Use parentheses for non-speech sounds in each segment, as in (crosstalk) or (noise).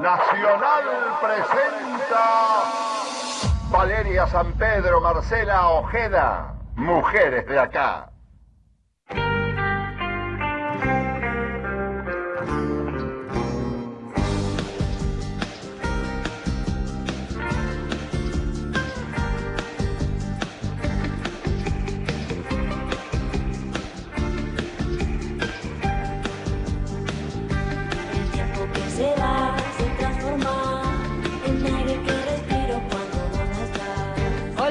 Nacional presenta Valeria San Pedro, Marcela Ojeda, mujeres de acá.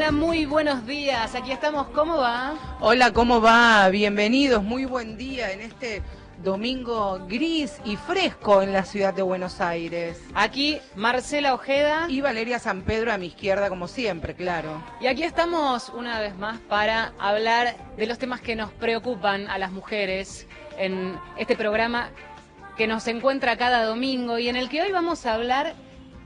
Hola, muy buenos días. Aquí estamos. ¿Cómo va? Hola, ¿cómo va? Bienvenidos, muy buen día en este domingo gris y fresco en la ciudad de Buenos Aires. Aquí Marcela Ojeda. Y Valeria San Pedro a mi izquierda, como siempre, claro. Y aquí estamos una vez más para hablar de los temas que nos preocupan a las mujeres en este programa que nos encuentra cada domingo y en el que hoy vamos a hablar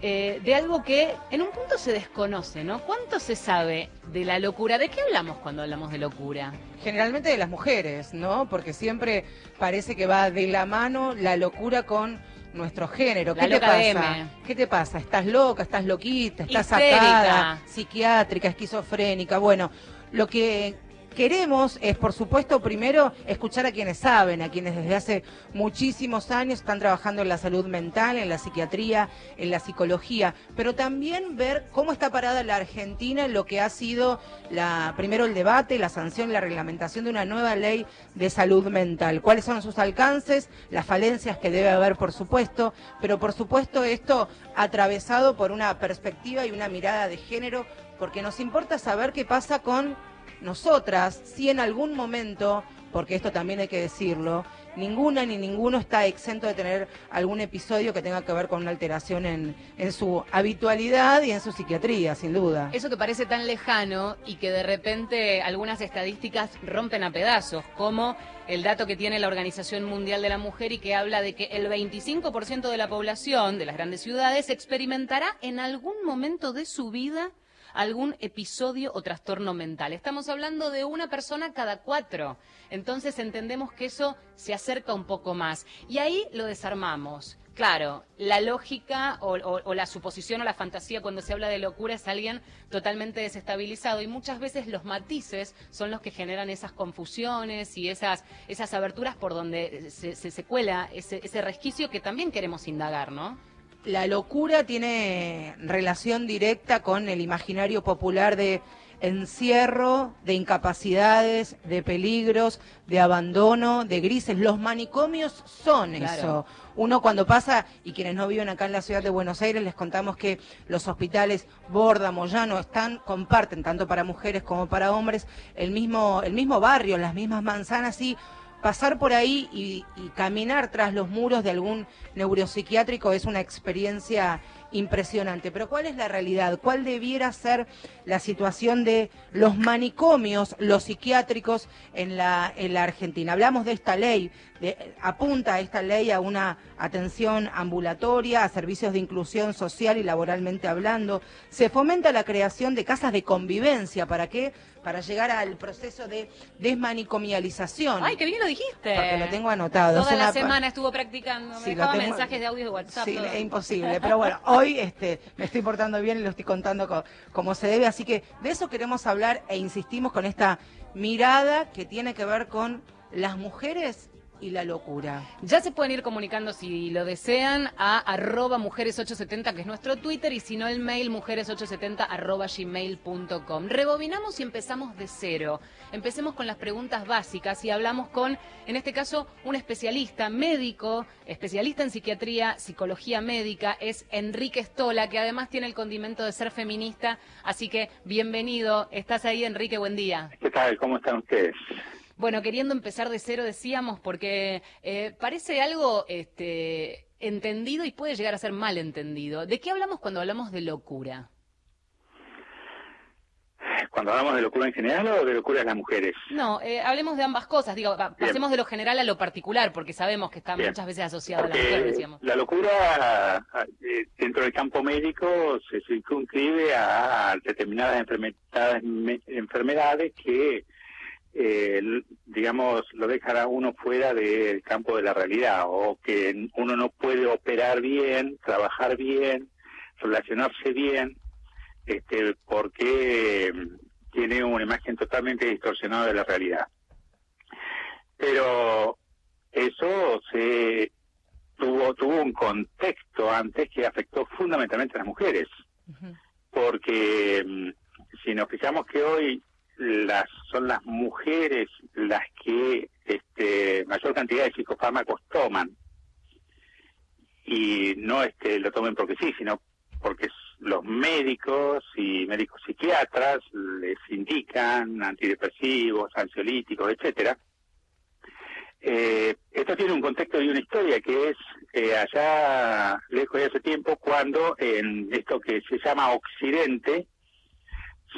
eh, de algo que en un punto se desconoce, ¿no? ¿Cuánto se sabe de la locura? ¿De qué hablamos cuando hablamos de locura? Generalmente de las mujeres, ¿no? Porque siempre parece que va de la mano la locura con nuestro género. La ¿Qué te pasa? ¿Qué te pasa? ¿Estás loca? ¿Estás loquita? ¿Estás Histérica. sacada? Psiquiátrica, esquizofrénica. Bueno, lo que queremos es, por supuesto, primero escuchar a quienes saben, a quienes desde hace muchísimos años están trabajando en la salud mental, en la psiquiatría, en la psicología, pero también ver cómo está parada la Argentina en lo que ha sido la, primero el debate, la sanción la reglamentación de una nueva ley de salud mental. ¿Cuáles son sus alcances? Las falencias que debe haber, por supuesto, pero por supuesto esto atravesado por una perspectiva y una mirada de género, porque nos importa saber qué pasa con nosotras, si en algún momento, porque esto también hay que decirlo, ninguna ni ninguno está exento de tener algún episodio que tenga que ver con una alteración en, en su habitualidad y en su psiquiatría, sin duda. Eso que parece tan lejano y que de repente algunas estadísticas rompen a pedazos, como el dato que tiene la Organización Mundial de la Mujer y que habla de que el 25% de la población de las grandes ciudades experimentará en algún momento de su vida algún episodio o trastorno mental. Estamos hablando de una persona cada cuatro. Entonces entendemos que eso se acerca un poco más. Y ahí lo desarmamos. Claro, la lógica o, la suposición o la fantasía cuando se habla de locura es alguien totalmente desestabilizado y muchas veces los matices son los que generan esas confusiones y esas, esas aberturas por donde se, se- se cuela ese, ese resquicio que también queremos indagar, ¿no? La locura tiene relación directa con el imaginario popular de encierro, de incapacidades, de peligros, de abandono, de grises. Los manicomios son Claro. eso. Uno cuando pasa, y quienes no viven acá en la ciudad de Buenos Aires, les contamos que los hospitales Borda, Moyano, están, comparten, tanto para mujeres como para hombres, el mismo, el mismo barrio, las mismas manzanas y pasar por ahí y, caminar tras los muros de algún neuropsiquiátrico es una experiencia impresionante. Pero ¿cuál es la realidad? ¿Cuál debiera ser la situación de los manicomios, los psiquiátricos en la Argentina? Hablamos de esta ley, apunta esta ley a una atención ambulatoria, a servicios de inclusión social y laboralmente hablando. Se fomenta la creación de casas de convivencia. ¿Para qué? Para llegar al proceso de desmanicomialización. ¡Ay, qué bien lo dijiste! Porque lo tengo anotado. Toda es la una- semana estuvo practicando, me Sí, lo dejaba tengo- mensajes de audio de WhatsApp. Sí, todo. es imposible. Pero bueno, (laughs) hoy este, me estoy portando bien y lo estoy contando co- como se debe. Así que de eso queremos hablar e insistimos con esta mirada que tiene que ver con las mujeres y la locura. Ya se pueden ir comunicando si lo desean a arroba mujeres870, que es nuestro Twitter, y si no el mail mujeres870 arroba gmail.com. Rebobinamos y empezamos de cero. Empecemos con las preguntas básicas y hablamos con, en este caso, un especialista médico, especialista en psiquiatría, psicología médica, es Enrique Stola, que además tiene el condimento de ser feminista. Así que bienvenido. ¿Estás ahí, Enrique? Buen día. ¿Qué tal? ¿Cómo están ustedes? Bueno, queriendo empezar de cero, decíamos, porque eh, parece algo este, entendido y puede llegar a ser mal entendido. ¿De qué hablamos cuando hablamos de locura? Cuando hablamos de locura en general o de locura de las mujeres. No, eh, hablemos de ambas cosas. Digo, Bien. pasemos de lo general a lo particular, porque sabemos que está Bien. muchas veces asociado a la Porque mujer, decíamos. la locura eh, dentro del campo médico se circunscribe a determinadas enfermedades, me- enfermedades que eh, digamos, lo dejan a uno fuera del campo de la realidad o que uno no puede operar bien, trabajar bien, relacionarse bien, este, porque tiene una imagen totalmente distorsionada de la realidad. Pero eso se tuvo tuvo un contexto antes que afectó fundamentalmente a las mujeres porque mm, si nos fijamos que hoy las son las mujeres las que este, mayor cantidad de psicofármacos toman. Y no este lo tomen porque sí sino porque los médicos y médicos psiquiatras les indican antidepresivos ansiolíticos etcétera. Eh, esto tiene un contexto y una historia que es eh, allá lejos de hace tiempo cuando en esto que se llama Occidente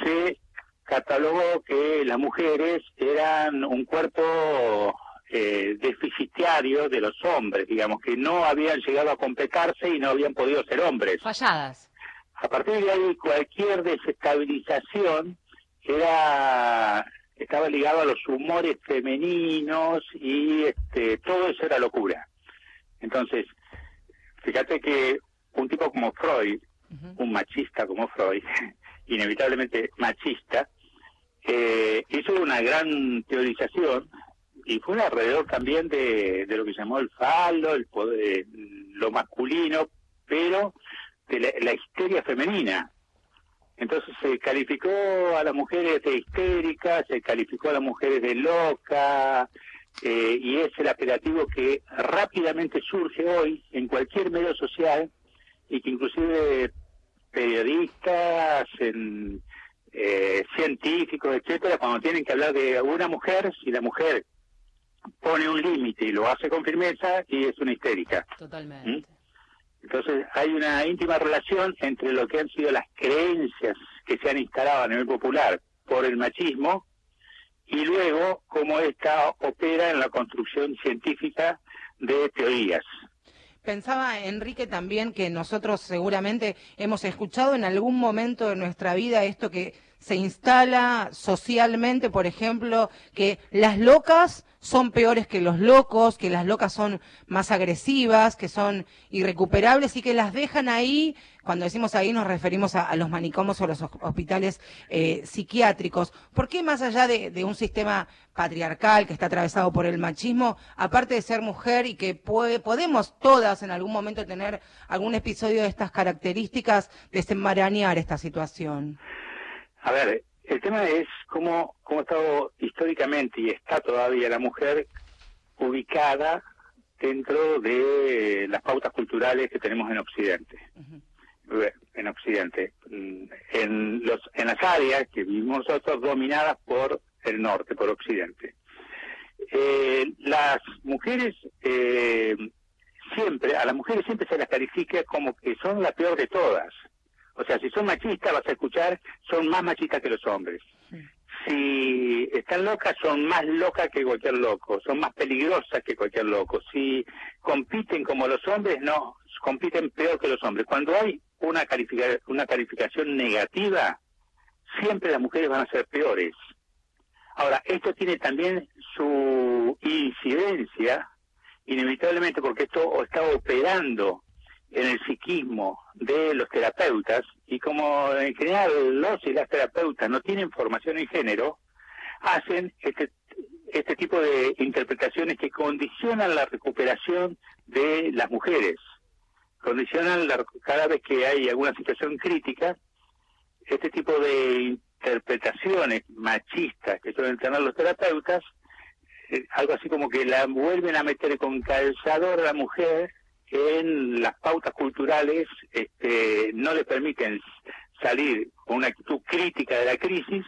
se catalogó que las mujeres eran un cuerpo eh, deficitario de los hombres, digamos, que no habían llegado a completarse y no habían podido ser hombres. Falladas. A partir de ahí, cualquier desestabilización era estaba ligado a los humores femeninos y este, todo eso era locura. Entonces, fíjate que un tipo como Freud, un machista como Freud, (laughs) inevitablemente machista, eh, hizo una gran teorización y fue alrededor también de, lo que llamó el falo, el poder, lo masculino, pero de la, la histeria femenina. Entonces se calificó a las mujeres de histéricas, se calificó a las mujeres de loca, eh, y es el apelativo que rápidamente surge hoy en cualquier medio social y que inclusive periodistas, en, eh, científicos, etcétera, cuando tienen que hablar de una mujer, si la mujer pone un límite y lo hace con firmeza, y es una histérica. Totalmente. Entonces hay una íntima relación entre lo que han sido las creencias que se han instalado a nivel popular por el machismo y luego cómo esta opera en la construcción científica de teorías. Pensaba, Enrique, también que nosotros seguramente hemos escuchado en algún momento de nuestra vida esto que se instala socialmente, por ejemplo, que las locas son peores que los locos, que las locas son más agresivas, que son irrecuperables y que las dejan ahí. Cuando decimos ahí nos referimos a, los manicomios o los hos- hospitales eh, psiquiátricos. ¿Por qué más allá de, de un sistema patriarcal que está atravesado por el machismo, aparte de ser mujer y que puede, podemos todas en algún momento tener algún episodio de estas características, desenmarañar esta situación? A ver, el tema es cómo, cómo ha estado históricamente y está todavía la mujer ubicada dentro de las pautas culturales que tenemos en Occidente. En Occidente. Mm, En, los, en las áreas que vivimos nosotros dominadas por el norte, por Occidente. Eh, las mujeres, eh, siempre, a las mujeres siempre se las califica como que son la peor de todas. O sea, si son machistas, vas a escuchar, son más machistas que los hombres. Si están locas, son más locas que cualquier loco, son más peligrosas que cualquier loco. Si compiten como los hombres, no, compiten peor que los hombres. Cuando hay una, califica- una calificación negativa, siempre las mujeres van a ser peores. Ahora, esto tiene también su incidencia, inevitablemente, porque esto está operando en el psiquismo de los terapeutas y como en general los y las terapeutas no tienen formación en género, hacen este, este tipo de interpretaciones que condicionan la recuperación de las mujeres, condicionan la- cada vez que hay alguna situación crítica, este tipo de interpretaciones machistas que suelen tener los terapeutas, eh, algo así como que la vuelven a meter con calzador a la mujer en las pautas culturales este, no le permiten salir con una actitud crítica de la crisis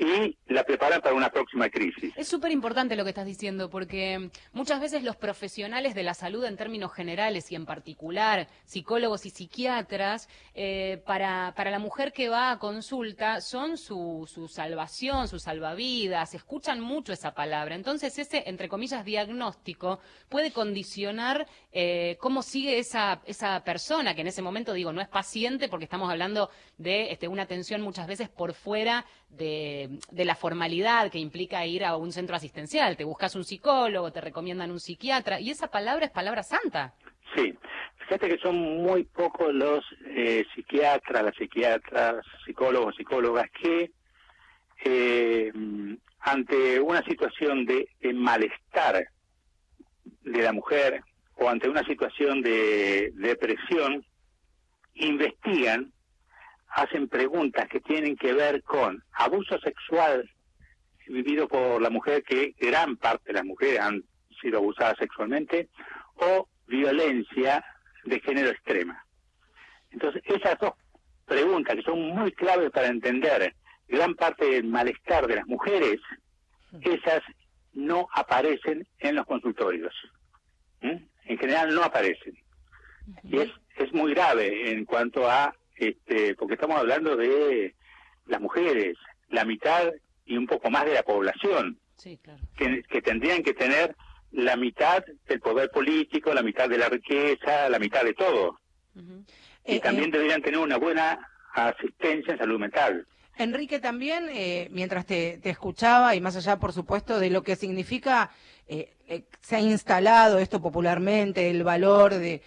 y la preparan para una próxima crisis. Es súper importante lo que estás diciendo, porque muchas veces los profesionales de la salud en términos generales y en particular psicólogos y psiquiatras, eh, para, para la mujer que va a consulta son su, su salvación, su salvavidas, escuchan mucho esa palabra. Entonces ese, entre comillas, diagnóstico puede condicionar eh, cómo sigue esa, esa persona que en ese momento, digo, no es paciente porque estamos hablando de este, una atención muchas veces por fuera de, de la formalidad que implica ir a un centro asistencial. Te buscas un psicólogo, te recomiendan un psiquiatra y esa palabra es palabra santa. Sí, fíjate que son muy pocos los eh, psiquiatras, las psiquiatras, psicólogos, psicólogas que eh, ante una situación de, de malestar de la mujer o ante una situación de depresión, investigan, hacen preguntas que tienen que ver con abuso sexual vivido por la mujer, que gran parte de las mujeres han sido abusadas sexualmente, o violencia de género extrema. Entonces, esas dos preguntas que son muy claves para entender gran parte del malestar de las mujeres, esas no aparecen en los consultorios. ¿Mm? En general no aparecen. Y es, es muy grave en cuanto a, este, porque estamos hablando de las mujeres, la mitad y un poco más de la población, Sí, claro. que, que tendrían que tener la mitad del poder político, la mitad de la riqueza, la mitad de todo. Y Eh, también eh, deberían tener una buena asistencia en salud mental. Enrique, también, eh, mientras te, te escuchaba, y más allá, por supuesto, de lo que significa, eh, eh, se ha instalado esto popularmente, el valor de,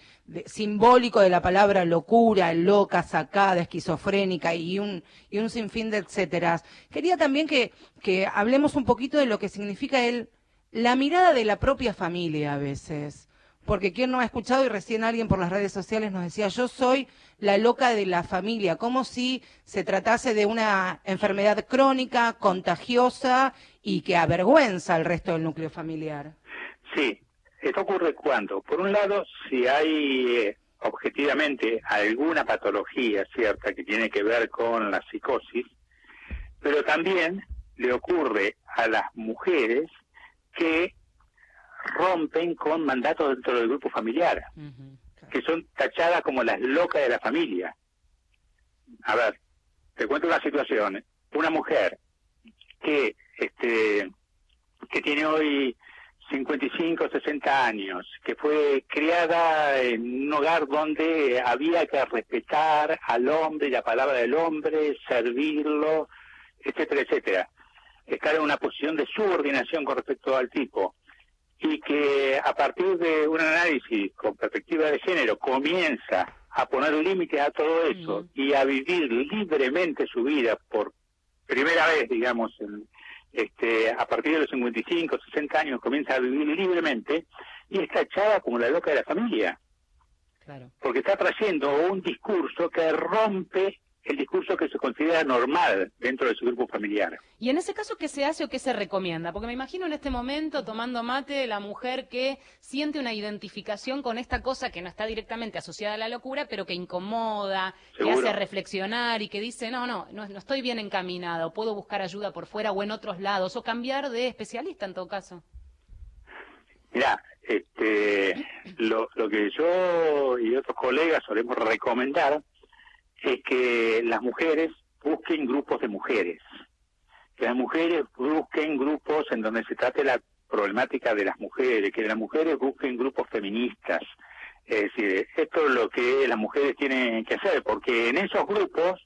simbólico de la palabra locura, loca, sacada, esquizofrénica y un, y un sinfín de etcéteras. Quería también que, que hablemos un poquito de lo que significa el, la mirada de la propia familia a veces. Porque quien no ha escuchado y recién alguien por las redes sociales nos decía, yo soy la loca de la familia, como si se tratase de una enfermedad crónica, contagiosa y que avergüenza al resto del núcleo familiar. Sí, esto ocurre cuando, por un lado, si hay eh, objetivamente alguna patología cierta que tiene que ver con la psicosis, pero también le ocurre a las mujeres que rompen con mandatos dentro del grupo familiar, que son tachadas como las locas de la familia. A ver, te cuento una situación. Una mujer que este que tiene hoy 55, 60 años, que fue criada en un hogar donde había que respetar al hombre y la palabra del hombre, servirlo, etcétera, etcétera. Estar en una posición de subordinación con respecto al tipo y que a partir de un análisis con perspectiva de género comienza a poner límites a todo eso y a vivir libremente su vida por primera vez, digamos, en- este, a partir de los 55, 60 años comienza a vivir libremente y está echada como la loca de la familia, Claro. porque está trayendo un discurso que rompe el discurso que se considera normal dentro de su grupo familiar. Y en ese caso, ¿qué se hace o qué se recomienda? Porque me imagino en este momento, tomando mate, la mujer que siente una identificación con esta cosa que no está directamente asociada a la locura, pero que incomoda, que hace reflexionar y que dice, no, no, no, no estoy bien encaminada, o puedo buscar ayuda por fuera o en otros lados, o cambiar de especialista en todo caso. Mira, este, lo, lo que yo y otros colegas solemos recomendar es que las mujeres busquen grupos de mujeres, que las mujeres busquen grupos en donde se trate la problemática de las mujeres, que las mujeres busquen grupos feministas. Es decir, esto es lo que las mujeres tienen que hacer, porque en esos grupos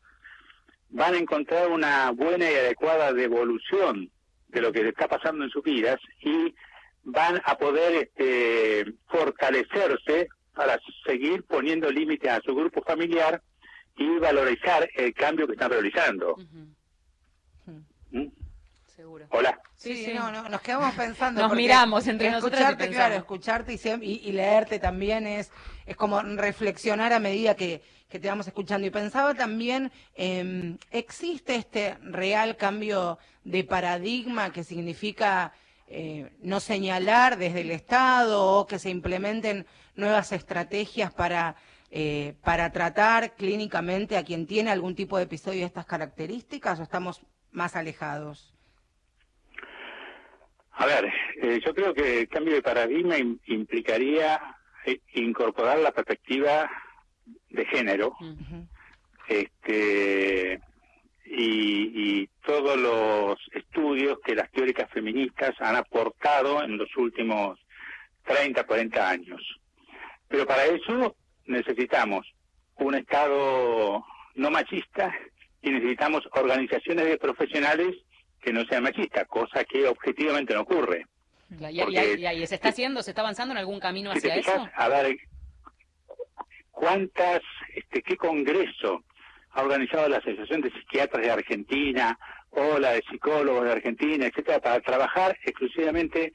van a encontrar una buena y adecuada devolución de lo que está pasando en sus vidas y van a poder este, fortalecerse para seguir poniendo límites a su grupo familiar y valorizar el cambio que están realizando. ¿Mm? Seguro. Hola. Sí, Sí, sí. no, no, nos quedamos pensando. Nos miramos entre nosotras y escucharte, claro, escucharte y, siem- y, y leerte también es, es como reflexionar a medida que, que te vamos escuchando. Y pensaba también, eh, ¿existe este real cambio de paradigma que significa eh, no señalar desde el Estado o que se implementen nuevas estrategias para, eh, para tratar clínicamente a quien tiene algún tipo de episodio de estas características o estamos más alejados? A ver, eh, yo creo que el cambio de paradigma im- implicaría eh, incorporar la perspectiva de género este y, y todos los estudios que las teóricas feministas han aportado en los últimos 30, 40 años. Pero para eso necesitamos un Estado no machista y necesitamos organizaciones de profesionales que no sean machistas, cosa que objetivamente no ocurre. Y, y- Porque- y- y- ¿Se está haciendo, se está avanzando en algún camino Si te hacia fijas, eso? a ver, ¿cuántas, este, qué congreso ha organizado la Asociación de Psiquiatras de Argentina o la de Psicólogos de Argentina, etcétera, para trabajar exclusivamente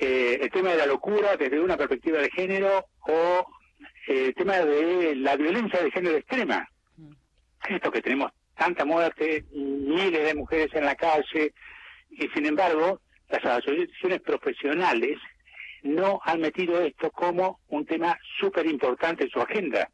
eh, el tema de la locura desde una perspectiva de género o el tema de la violencia de género extrema? Esto que tenemos tanta muerte, miles de mujeres en la calle, y sin embargo, las asociaciones profesionales no han metido esto como un tema súper importante en su agenda.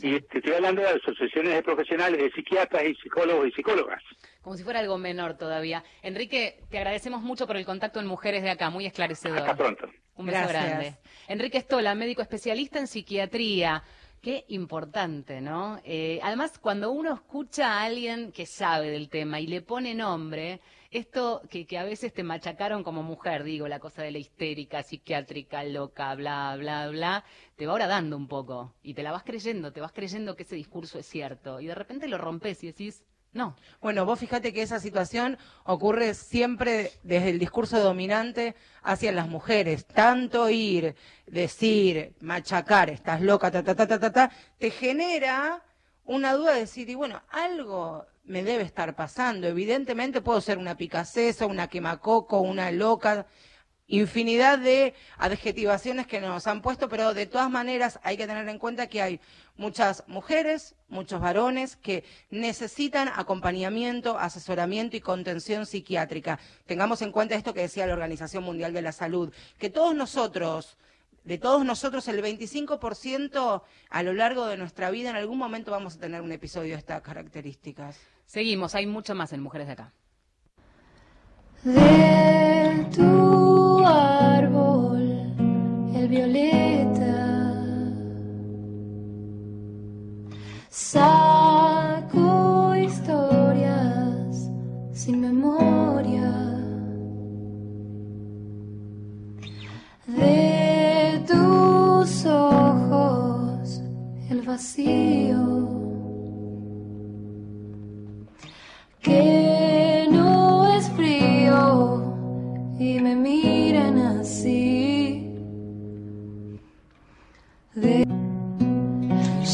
Y te estoy hablando de asociaciones de profesionales, de psiquiatras y psicólogos y psicólogas. Como si fuera algo menor todavía. Enrique, te agradecemos mucho por el contacto en Mujeres de Acá, muy esclarecedor. Hasta pronto. Un beso Gracias. grande. Enrique Estola, médico especialista en psiquiatría. Qué importante, ¿no? Eh, además, cuando uno escucha a alguien que sabe del tema y le pone nombre, esto que, a veces te machacaron como mujer, digo, la cosa de la histérica, psiquiátrica, loca, bla, bla, bla, te va dando un poco. Y te la vas creyendo, te vas creyendo que ese discurso es cierto. Y de repente lo rompes y decís, no, Bueno, vos fíjate que esa situación ocurre siempre desde el discurso dominante hacia las mujeres. Tanto ir, decir, machacar, estás loca, ta, ta, ta, ta, ta, ta, te genera una duda de decir, y bueno, algo me debe estar pasando. Evidentemente puedo ser una picacesa, una quemacoco, una loca, infinidad de adjetivaciones que nos han puesto, pero de todas maneras hay que tener en cuenta que hay muchas mujeres, muchos varones que necesitan acompañamiento, asesoramiento y contención psiquiátrica. Tengamos en cuenta esto que decía la Organización Mundial de la Salud, que todos nosotros, de todos nosotros, el 25% a lo largo de nuestra vida en algún momento vamos a tener un episodio de estas características. seguimos, hay mucho más en Mujeres de Acá. De tu árbol, el violeta, saco historias sin memoria. De tus ojos, el vacío. que no es frío y me miran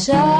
ya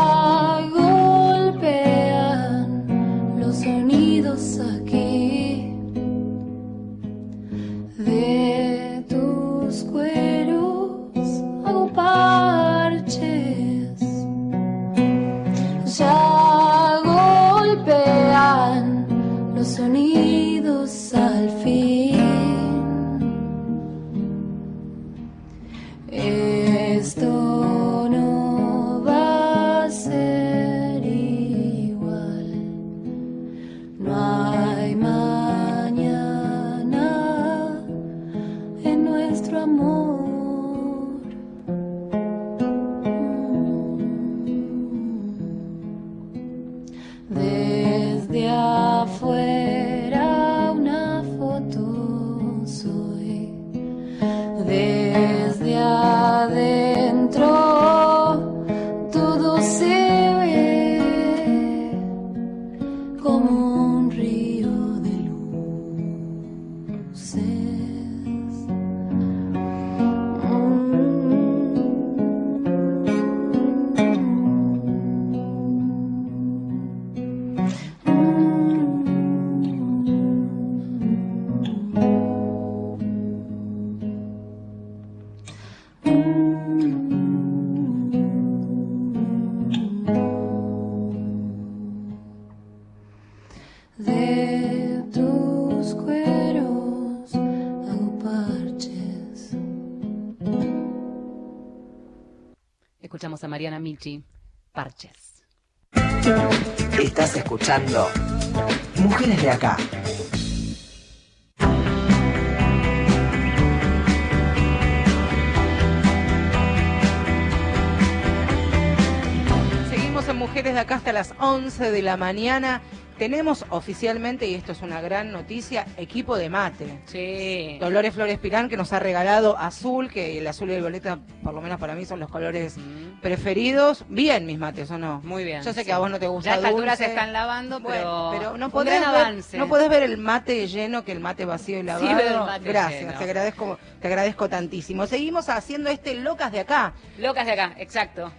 Mariana Michi, Parches. Estás escuchando Mujeres de Acá. Seguimos en Mujeres de Acá hasta las 11 de la mañana tenemos oficialmente, y esto es una gran noticia, equipo de mate. Sí. Dolores Flores Pirán que nos ha regalado azul, que el azul y el violeta, por lo menos para mí, son los colores Mm. preferidos. Bien mis mates, ¿o no? Muy bien. Yo sé sí. que a vos no te gusta Ya a esta altura dulce. se están lavando, Bueno, pero, no podés, ver, avance. no podés ver el mate lleno que el mate vacío y lavado. veo el mate Gracias, lleno. te agradezco, te agradezco tantísimo. Seguimos haciendo este locas de acá. Locas de acá, exacto.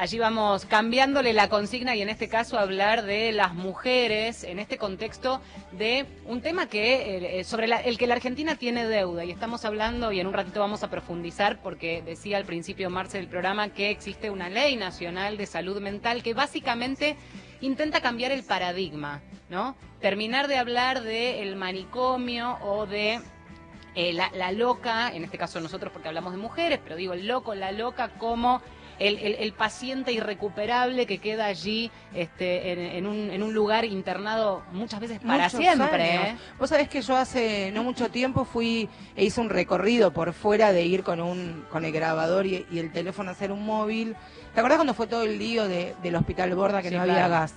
Allí vamos cambiándole la consigna y en este caso hablar de las mujeres en este contexto de un tema que eh, sobre la- el que la Argentina tiene deuda y estamos hablando y en un ratito vamos a profundizar porque decía al principio Marce del programa que existe una ley nacional de salud mental que básicamente intenta cambiar el paradigma, ¿no? Terminar de hablar del manicomio o de eh, la, la loca, en este caso nosotros porque hablamos de mujeres, pero digo el loco, la loca como el, el- el paciente irrecuperable que queda allí este, en, en un, en un lugar internado muchas veces para Muchos siempre. años. ¿eh? Vos sabés que yo hace no mucho tiempo fui e hice un recorrido por fuera de ir con un con el grabador y, y el teléfono a hacer un móvil. ¿Te acordás cuando fue todo el lío de- del hospital Borda que Sí, no había claro. gas?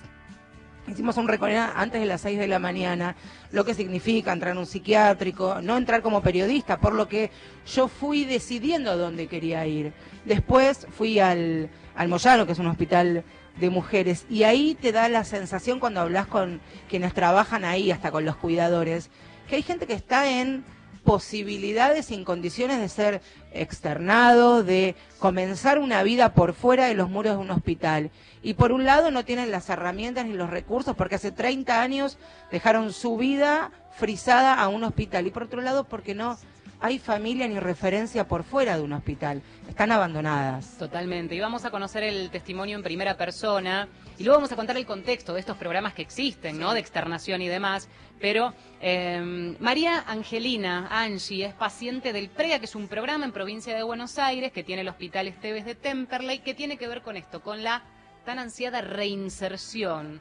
Hicimos un recorrido antes de las 6 de la mañana, lo que significa entrar en un psiquiátrico, no entrar como periodista, por lo que yo fui decidiendo dónde quería ir. Después fui al, al Moyano, que es un hospital de mujeres, y ahí te da la sensación cuando hablas con quienes trabajan ahí, hasta con los cuidadores, que hay gente que está en posibilidades en condiciones de ser externado, de comenzar una vida por fuera de los muros de un hospital. Y por un lado no tienen las herramientas ni los recursos porque hace 30 años dejaron su vida frisada a un hospital. Y por otro lado porque no hay familia ni referencia por fuera de un hospital. Están abandonadas. Totalmente. Y vamos a conocer el testimonio en primera persona y luego vamos a contar el contexto de estos programas que existen, ¿no? De externación y demás. Pero eh, María Angelina Angie es paciente del PREA, que es un programa en provincia de Buenos Aires que tiene el Hospital Esteves de Temperley, que tiene que ver con esto, con la tan ansiada reinserción.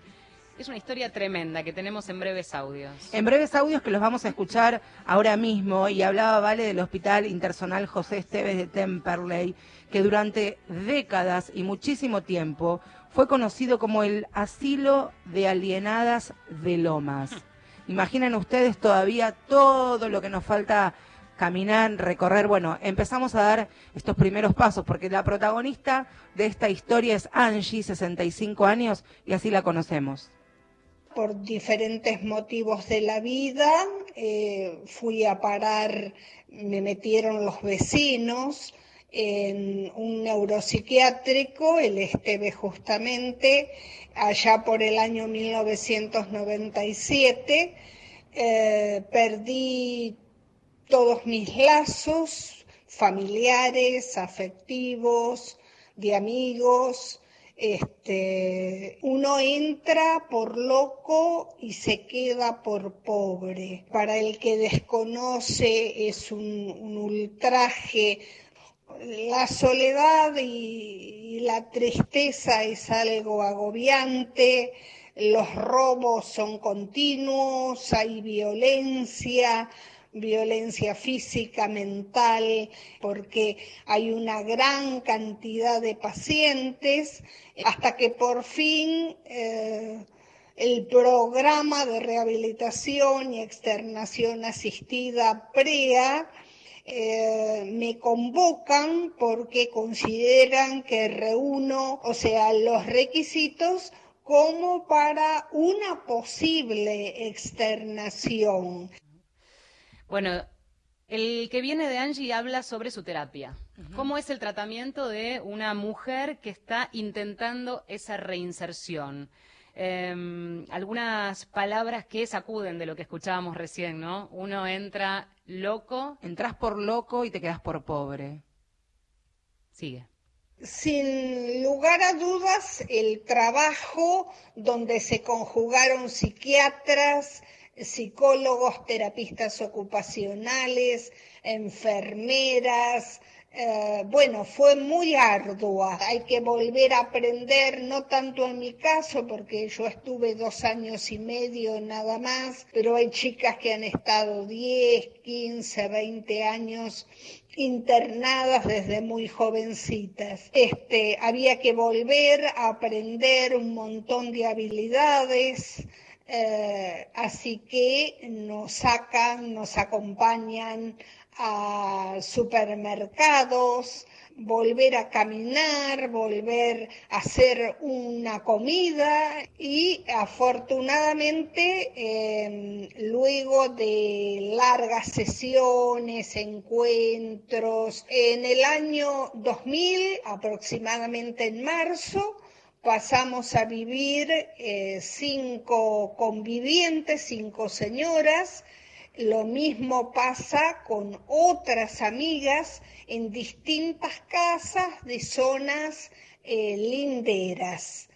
Es una historia tremenda que tenemos en breves audios. En breves audios que los vamos a escuchar ahora mismo, y hablaba Vale del Hospital Intersonal José Esteves de Temperley, que durante décadas y muchísimo tiempo fue conocido como el asilo de alienadas de Lomas. Imaginen ustedes todavía todo lo que nos falta caminar, recorrer. Bueno, empezamos a dar estos primeros pasos, porque la protagonista de esta historia es Angie, 65 años, y así la conocemos. Por diferentes motivos de la vida, eh, fui a parar, me metieron los vecinos en un neuropsiquiátrico, el Esteve justamente, allá por el año 1997. Eh, perdí todos mis lazos familiares, afectivos, de amigos. Este, uno entra por loco y se queda por pobre. Para el que desconoce es un, ultraje. La soledad y la tristeza es algo agobiante. Los robos son continuos, hay violencia, violencia física, mental, porque hay una gran cantidad de pacientes, hasta que por fin eh, el programa de rehabilitación y externación asistida PREA eh, me convocan porque consideran que reúno, o sea, los requisitos como para una posible externación. Bueno, el que viene de Angie habla sobre su terapia. ¿Cómo es el tratamiento de una mujer que está intentando esa reinserción? Eh, algunas palabras que sacuden de lo que escuchábamos recién, ¿no? Uno entra loco, Entrás por loco y te quedas por pobre. sigue. Sin lugar a dudas, el trabajo donde se conjugaron psiquiatras, psicólogos, terapistas ocupacionales, enfermeras, eh, bueno, fue muy ardua. Hay que volver a aprender, no tanto en mi caso, porque yo estuve dos años y medio nada más, pero hay chicas que han estado 10, 15, 20 años internadas desde muy jovencitas. Este, había que volver a aprender un montón de habilidades, Eh, así que nos sacan, nos acompañan a supermercados, volver a caminar, volver a hacer una comida y afortunadamente eh, luego de largas sesiones, encuentros, en el año 2000, aproximadamente en marzo, pasamos a vivir eh, cinco convivientes, cinco señoras, lo mismo pasa con otras amigas en distintas casas de zonas eh, linderas.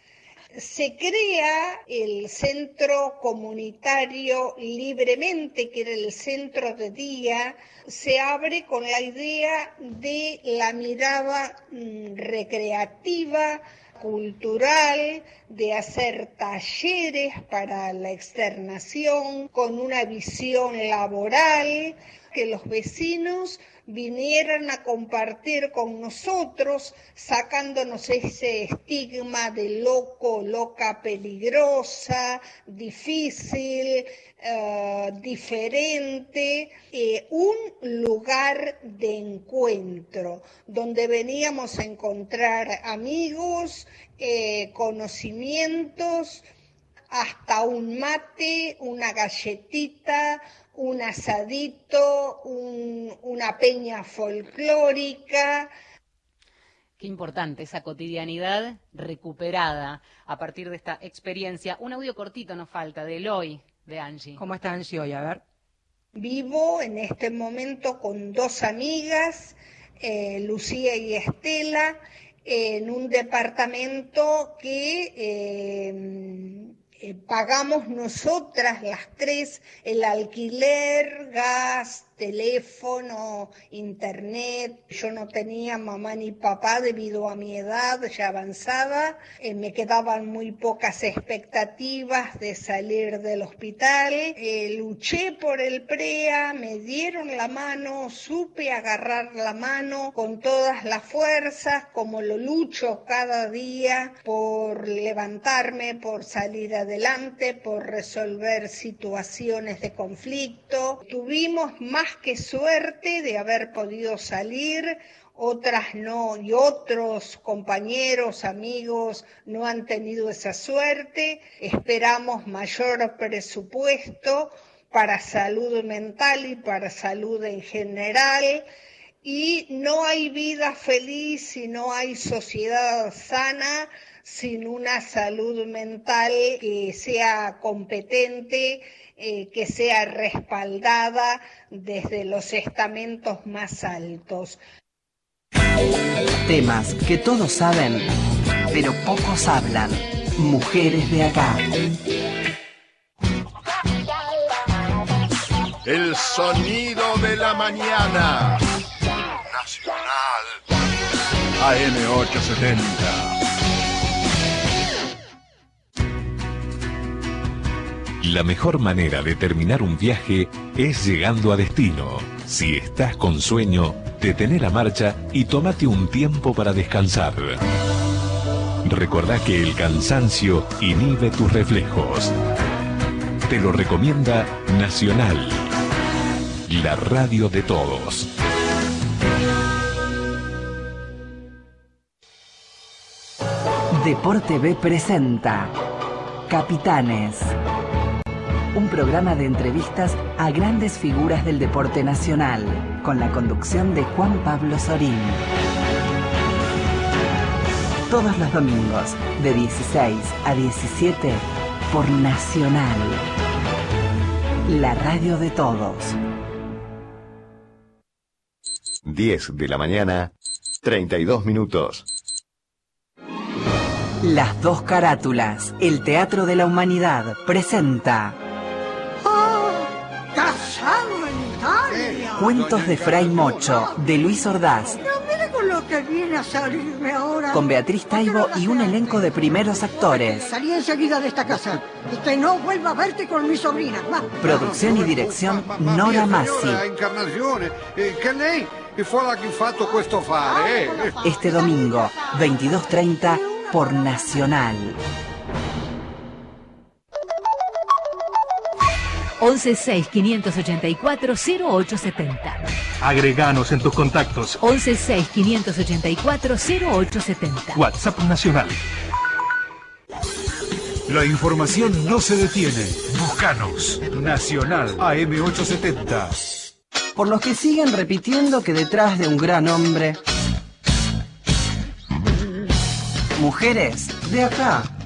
Se crea el centro comunitario libremente, que era el centro de día, se abre con la idea de la mirada mm, recreativa, cultural, de hacer talleres para la externación, con una visión laboral, que los vecinos vinieran a compartir con nosotros, sacándonos ese estigma de loco, loca, peligrosa, difícil, uh, diferente, eh, un lugar de encuentro donde veníamos a encontrar amigos, eh, conocimientos, hasta un mate, una galletita, un asadito, un, una peña folclórica. Qué importante esa cotidianidad recuperada a partir de esta experiencia. Un audio cortito nos falta de Eloy, de Angie. ¿Cómo está Angie hoy? A ver. Vivo en este momento con dos amigas, eh, Lucía y Estela, en un departamento que eh, eh, pagamos nosotras las tres el alquiler, gas, teléfono, internet. Yo no tenía mamá ni papá debido a mi edad ya avanzada. Eh, me quedaban muy pocas expectativas de salir del hospital. Eh, luché por el PREA, me dieron la mano, supe agarrar la mano con todas las fuerzas, como lo lucho cada día por levantarme, por salir adelante, por resolver situaciones de conflicto. Tuvimos más que suerte de haber podido salir, otras no, y otros compañeros, amigos no han tenido esa suerte. Esperamos mayor presupuesto para salud mental y para salud en general. Y no hay vida feliz y no hay sociedad sana sin una salud mental que sea competente eh, que sea respaldada desde los estamentos más altos. Temas que todos saben, pero pocos hablan. Mujeres de acá. El sonido de la mañana. Nacional. AM870. La mejor manera de terminar un viaje es llegando a destino. Si estás con sueño, detén la marcha y tómate un tiempo para descansar. Recordá que el cansancio inhibe tus reflejos. Te lo recomienda Nacional, la radio de todos. Deporte B presenta Capitanes. Un programa de entrevistas a grandes figuras del deporte nacional, con la conducción de Juan Pablo Sorín. Todos los domingos, de 16 a 17, por Nacional. La radio de todos. 10 de la mañana, 32 minutos. Las dos carátulas, el Teatro de la Humanidad, presenta Cuentos de Fray Mocho, de Luis Ordaz, No mire con lo que viene a salirme ahora. con Beatriz Taibo y un elenco de primeros actores. Salí enseguida de esta casa y que no vuelva a verte con mi sobrina. Va. Producción y dirección Nora Massi. Questo fare. eh. Este domingo, 22.30, por Nacional. 116 584 0870. Agreganos en tus contactos. 116 584 0870. WhatsApp Nacional. La información no se detiene. Buscanos. Nacional AM870. Por los que siguen repitiendo que detrás de un gran hombre. Mujeres de acá.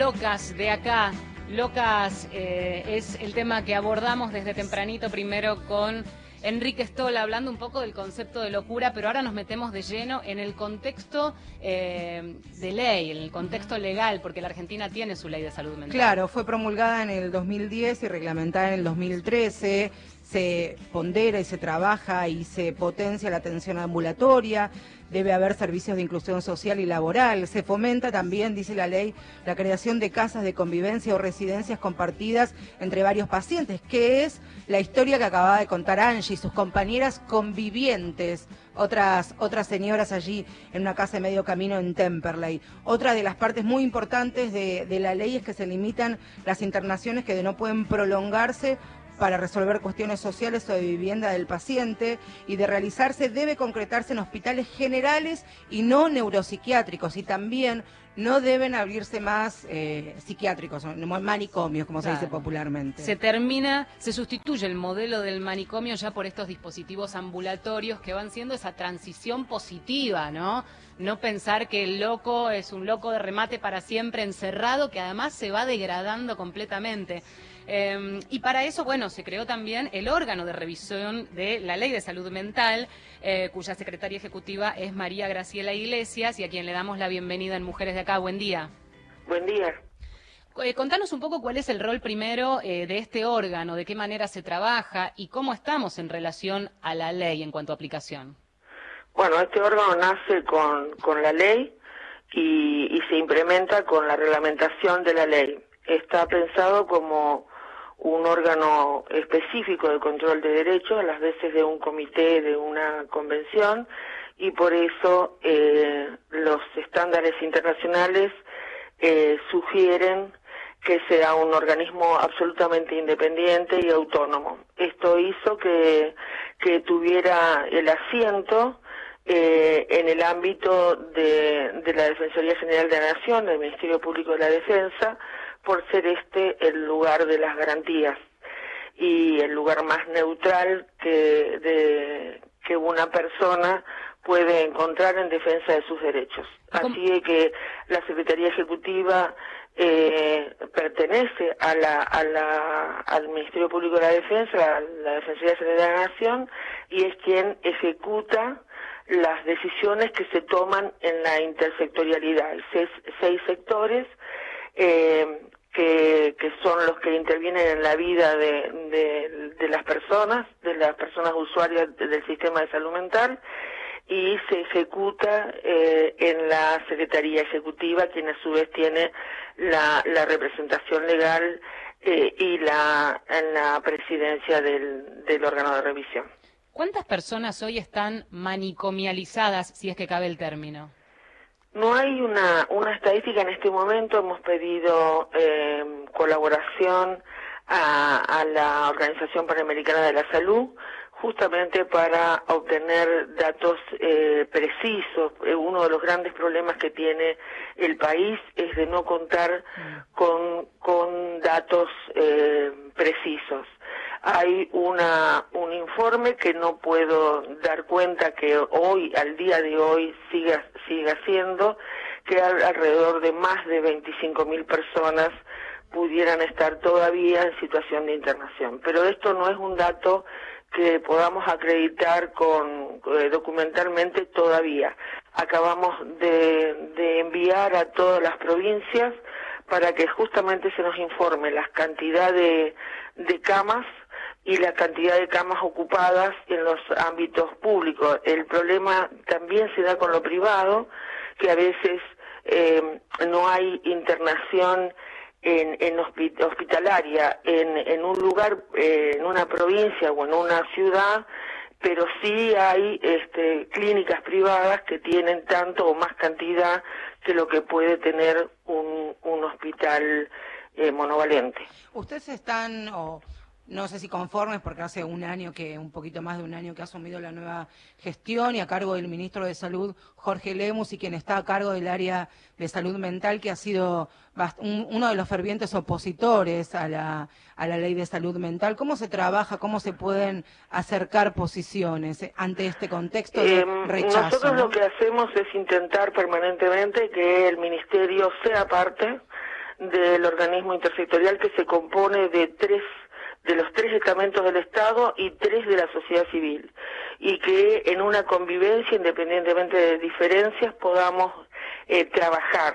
Locas de acá. Locas eh, es el tema que abordamos desde tempranito, primero con Enrique Stola, hablando un poco del concepto de locura, pero ahora nos metemos de lleno en el contexto eh, de ley, en el contexto legal, porque la Argentina tiene su ley de salud mental. Claro, fue promulgada en el 2010 y reglamentada en el 2013. Se pondera y se trabaja y se potencia la atención ambulatoria. Debe haber servicios de inclusión social y laboral. Se fomenta también, dice la ley, la creación de casas de convivencia o residencias compartidas entre varios pacientes, que es la historia que acababa de contar Angie, sus compañeras convivientes, otras, otras señoras allí en una casa de medio camino en Temperley. Otra de las partes muy importantes de, de la ley es que se limitan las internaciones que no pueden prolongarse para resolver cuestiones sociales o de vivienda del paciente y de realizarse debe concretarse en hospitales generales y no neuropsiquiátricos y también no deben abrirse más eh, psiquiátricos, manicomios, como se dice popularmente. Se termina, se sustituye el modelo del manicomio ya por estos dispositivos ambulatorios que van siendo esa transición positiva, ¿no? No pensar que el loco es un loco de remate para siempre encerrado, que además se va degradando completamente. Eh, y para eso, bueno, se creó también el órgano de revisión de la ley de salud mental, eh, cuya secretaria ejecutiva es María Graciela Iglesias y a quien le damos la bienvenida en Mujeres de Acá. Buen día. Buen día. Eh, contanos un poco cuál es el rol primero eh, de este órgano, de qué manera se trabaja y cómo estamos en relación a la ley en cuanto a aplicación. Bueno, este órgano nace con, con la ley y, y se implementa con la reglamentación de la ley. Está pensado como un órgano específico de control de derechos, a las veces de un comité, de una convención, y por eso eh, los estándares internacionales eh, sugieren que sea un organismo absolutamente independiente y autónomo. Esto hizo que, que tuviera el asiento eh, en el ámbito de, de la Defensoría General de la Nación, del Ministerio Público de la Defensa, por ser este el lugar de las garantías y el lugar más neutral que, de, que una persona puede encontrar en defensa de sus derechos. Así que la Secretaría Ejecutiva eh, pertenece a la, a la, al Ministerio Público de la Defensa, a la Defensoría General de la Nación, y es quien ejecuta las decisiones que se toman en la intersectorialidad. Hay seis, seis sectores eh, que, que son los que intervienen en la vida de, de, las personas, de las personas usuarias de- del sistema de salud mental, y se ejecuta eh, en la Secretaría Ejecutiva, quien a su vez tiene la, la representación legal eh, y la, en la presidencia del, del órgano de revisión. ¿Cuántas personas hoy están manicomializadas, si es que cabe el término? No hay una, una estadística en este momento. Hemos pedido eh, colaboración a, a la Organización Panamericana de la Salud justamente para obtener datos eh, precisos. Eh, uno de los grandes problemas que tiene el país es de no contar con, con datos eh, precisos. Hay una, un informe que no puedo dar cuenta que hoy, al día de hoy, siga, siga siendo, que al- alrededor de más de 25.000 personas pudieran estar todavía en situación de internación. Pero esto no es un dato que podamos acreditar con eh, documentalmente todavía. Acabamos de, de enviar a todas las provincias para que justamente se nos informe la cantidad de, de camas y la cantidad de camas ocupadas en los ámbitos públicos. El problema también se da con lo privado, que a veces eh, no hay internación en, en hospi- hospitalaria en, en un lugar, eh, en una provincia o en una ciudad, pero sí hay este, clínicas privadas que tienen tanto o más cantidad que lo que puede tener un, un hospital eh, monovalente. ¿Ustedes están, no sé si conformes, porque hace un año que, un poquito más de un año que ha asumido la nueva gestión y a cargo del ministro de Salud, Jorge Lemus, y quien está a cargo del área de salud mental, que ha sido un- uno de los fervientes opositores a la, a la ley de salud mental. ¿Cómo se trabaja, cómo se pueden acercar posiciones eh, ante este contexto de Em, rechazo? Nosotros ¿no? lo que hacemos es intentar permanentemente que el ministerio sea parte del organismo intersectorial que se compone de tres de los tres estamentos del Estado y tres de la sociedad civil y que en una convivencia independientemente de diferencias podamos eh, trabajar.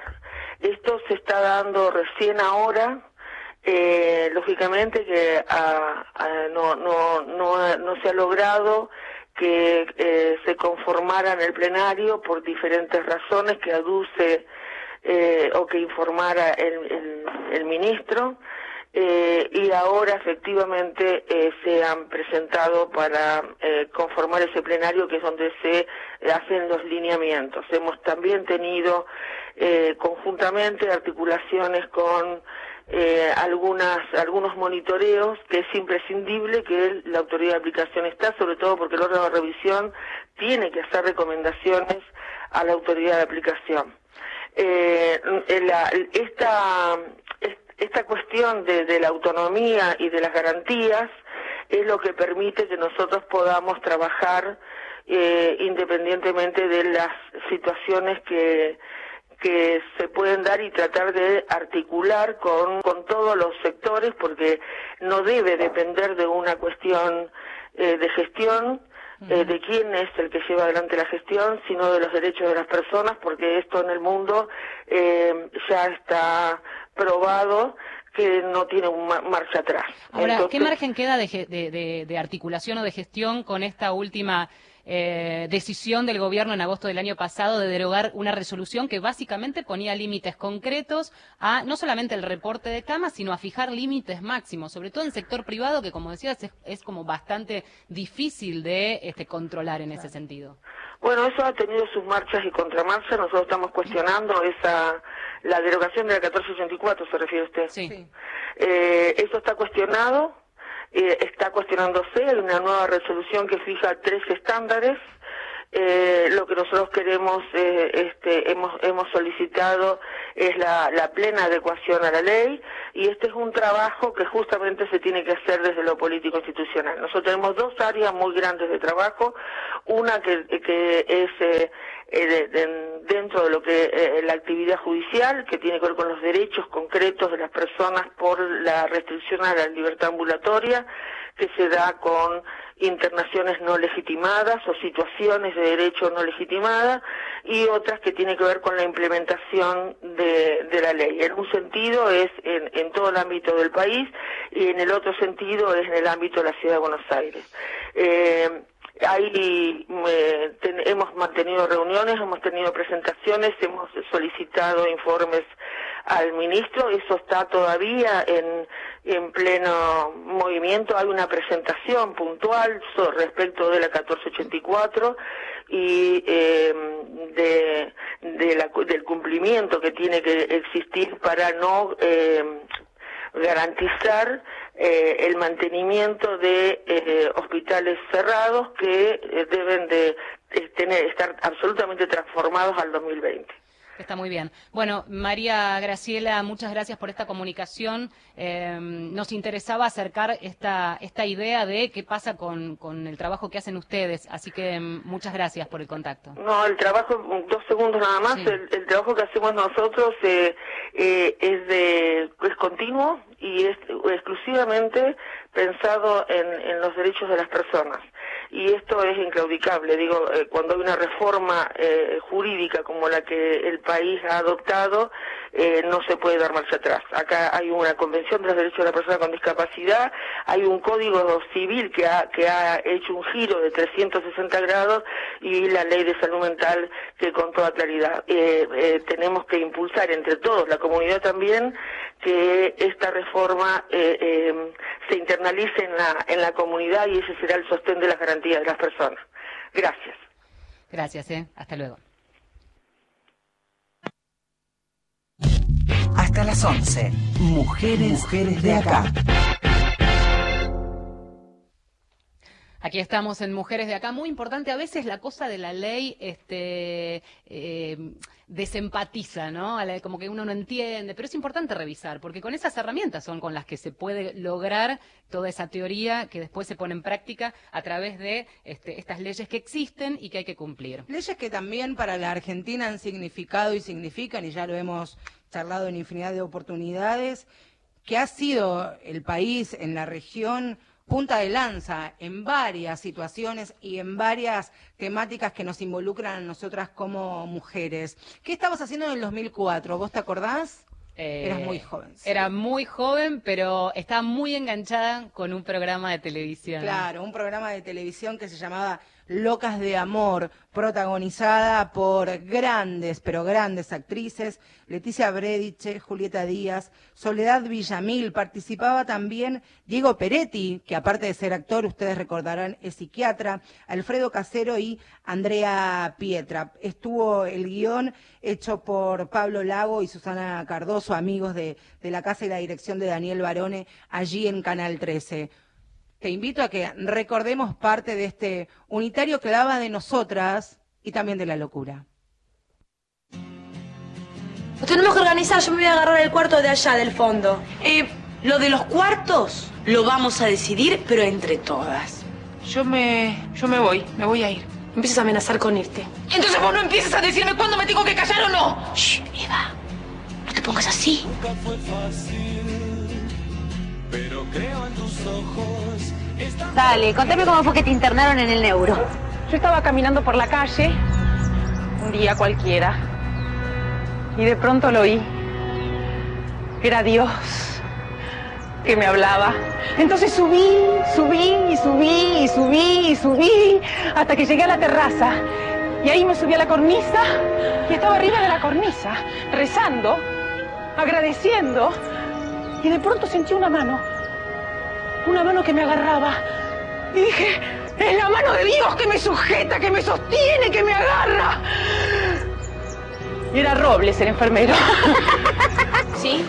Esto se está dando recién ahora eh, lógicamente que ah, ah, no, no, no, no se ha logrado que eh, se conformara en el plenario por diferentes razones que aduce eh, o que informara el, el ministro eh, y ahora efectivamente eh, se han presentado para eh, conformar ese plenario que es donde se hacen los lineamientos. Hemos también tenido conjuntamente articulaciones con algunas algunos monitoreos que es imprescindible que la autoridad de aplicación está, sobre todo porque el órgano de revisión tiene que hacer recomendaciones a la autoridad de aplicación. Esta, esta cuestión de, de la autonomía y de las garantías es lo que permite que nosotros podamos trabajar eh, independientemente de las situaciones que, que se pueden dar y tratar de articular con, con todos los sectores porque no debe depender de una cuestión eh, de gestión, eh, de quién es el que lleva adelante la gestión, sino de los derechos de las personas, porque esto en el mundo eh, ya está probado que no tiene un ma- marcha atrás. Ahora, ¿qué margen queda de, ge- de- de- de articulación o de gestión con esta última eh, decisión del gobierno en agosto del año pasado de derogar una resolución que básicamente ponía límites concretos a no solamente el reporte de camas, sino a fijar límites máximos, sobre todo en sector privado, que como decías es, es como bastante difícil de este, controlar en ese sentido. Bueno, eso ha tenido sus marchas y contramarchas. Nosotros estamos cuestionando esa la derogación de la 1484, se refiere usted. Sí. Eh, eso está cuestionado, eh, está cuestionándose. Hay una nueva resolución que fija tres estándares. Eh, lo que nosotros queremos, eh, este, hemos, hemos solicitado es la, la plena adecuación a la ley y este es un trabajo que justamente se tiene que hacer desde lo político institucional. Nosotros tenemos dos áreas muy grandes de trabajo, una que, que es eh, de- de- dentro de lo que eh, la actividad judicial, que tiene que ver con los derechos concretos de las personas por la restricción a la libertad ambulatoria, que se da con internaciones no legitimadas o situaciones de derecho no legitimada y otras que tienen que ver con la implementación de, de la ley. En un sentido es en, en todo el ámbito del país y en el otro sentido es en el ámbito de la ciudad de Buenos Aires. Eh, Ahí eh, hemos mantenido reuniones, hemos tenido presentaciones, hemos solicitado informes al ministro, eso está todavía en, en pleno movimiento, hay una presentación puntual respecto de la 1484 y eh, de, de la del cumplimiento que tiene que existir para no eh, garantizar eh, el mantenimiento de eh, hospitales cerrados que eh, deben de eh, tener estar absolutamente transformados al 2020. Está muy bien. Bueno, María Graciela, muchas gracias por esta comunicación. Eh, nos interesaba acercar esta, esta idea de qué pasa con, con el trabajo que hacen ustedes, así que mm, muchas gracias por el contacto. No, el trabajo, dos segundos nada más, el, el trabajo que hacemos nosotros eh, eh, es de es continuo y es exclusivamente pensado en, en los derechos de las personas. Y esto es inclaudicable. Digo, eh, cuando hay una reforma eh, jurídica como la que el país ha adoptado, eh, no se puede dar marcha atrás. Acá hay una Convención de los Derechos de la Persona con Discapacidad, hay un Código Civil que ha, que ha hecho un giro de 360 grados y la Ley de Salud Mental que con toda claridad. Eh, eh, tenemos que impulsar entre todos, la comunidad también, que esta reforma eh, eh, se internalice en la, en la comunidad y ese será el sostén de las garantías de las personas. Gracias. Gracias, ¿eh? Hasta luego. Hasta las 11. Mujeres, Mujeres de acá. Aquí estamos en Mujeres de Acá. Muy importante, a veces la cosa de la ley este, eh, desempatiza, ¿no? Como que uno no entiende, pero es importante revisar, porque con esas herramientas son con las que se puede lograr toda esa teoría que después se pone en práctica a través de este, estas leyes que existen y que hay que cumplir. Leyes que también para la Argentina han significado y significan, y ya lo hemos charlado en infinidad de oportunidades, que ha sido el país en la región punta de lanza en varias situaciones y en varias temáticas que nos involucran a nosotras como mujeres. ¿Qué estabas haciendo en el 2004? ¿Vos te acordás? Eh, Eras muy joven. sí. Era muy joven, pero estaba muy enganchada con un programa de televisión. Claro, un programa de televisión que se llamaba Locas de Amor, protagonizada por grandes, pero grandes actrices, Leticia Brediche, Julieta Díaz, Soledad Villamil, participaba también Diego Peretti, que aparte de ser actor, ustedes recordarán, es psiquiatra, Alfredo Casero y Andrea Pietra. Estuvo el guion hecho por Pablo Lago y Susana Cardoso, amigos de, de la casa y la dirección de Daniel Barone, allí en Canal 13 te invito a que recordemos parte de este unitario que hablaba de nosotras y también de la locura. Nos tenemos que organizar, yo me voy a agarrar el cuarto de allá, del fondo. Eh, lo de los cuartos lo vamos a decidir, pero entre todas. Yo me. yo me voy, me voy a ir. Empiezas a amenazar con irte. Entonces vos no empieces a decirme cuándo me tengo que callar o no. Shh, Eva. No te pongas así. Dale, contame cómo fue que te internaron en el neuro. Yo estaba caminando por la calle, un día cualquiera, y de pronto lo oí. Era Dios que me hablaba. Entonces subí, subí y subí y subí y subí hasta que llegué a la terraza. Y ahí me subí a la cornisa y estaba arriba de la cornisa, rezando, agradeciendo. Y de pronto sentí una mano, una mano que me agarraba. Y dije, es la mano de Dios que me sujeta, que me sostiene, que me agarra. Y era Robles, el enfermero. (laughs) ¿Sí?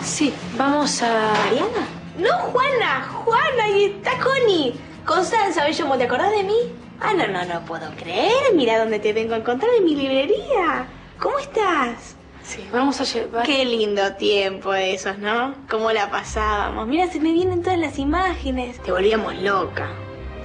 Sí, vamos a... ¿Mariana? No, Juana, Juana, y está Connie. Constanza, Bellomo, ¿te acordás de mí? Ah, no, no, no puedo creer. Mira dónde te vengo a encontrar en mi librería. ¿Cómo estás? Sí, vamos a llevar... Qué lindo tiempo esos, ¿no? Cómo la pasábamos. Mira, se me vienen todas las imágenes. Te volvíamos loca.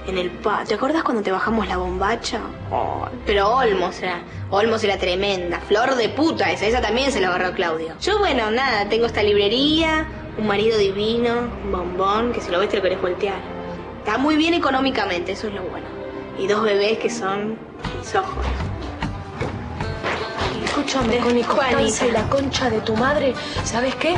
En el pa... ¿Te acordás cuando te bajamos la bombacha? Oh, pero Olmos era... Olmos era tremenda. Flor de puta esa. Esa también se la agarró Claudio. Yo, bueno, nada. Tengo esta librería, un marido divino, un bombón, que si lo ves te lo querés voltear. Está muy bien económicamente, eso es lo bueno. Y dos bebés que son mis ojos. Escúchame, Connie Constanza y la concha de tu madre, ¿sabes qué?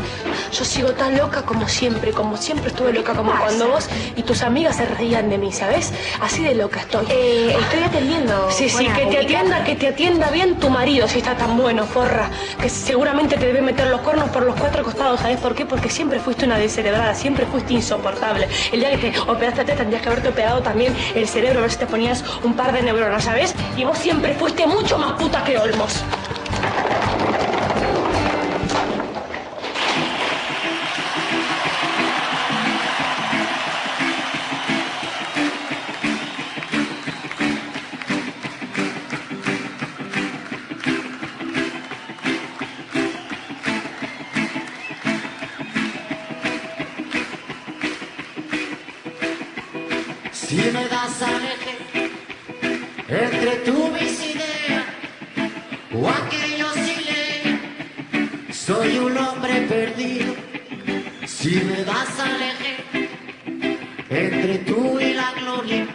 Yo sigo tan loca como siempre, como siempre estuve loca, como cuando vos y tus amigas se reían de mí, ¿sabes? Así de loca estoy. Eh, estoy atendiendo. Sí, sí, que te atienda, que te atienda bien tu marido, si está tan bueno, forra. Que seguramente te debe meter los cuernos por los cuatro costados, ¿sabes por qué? Porque siempre fuiste una descerebrada, siempre fuiste insoportable. El día que te operaste te tendrías que haberte operado también el cerebro, a ver si te ponías un par de neuronas, ¿sabes? Y vos siempre fuiste mucho más puta que Olmos. Entre tú mis ideas o sin soy un hombre perdido. Si me das a elegir entre tú y la gloria,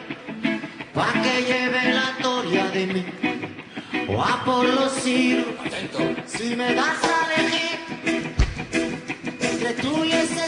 pa' que lleve la gloria de mí o a por los siglos. Si me das a elegir entre tú y ese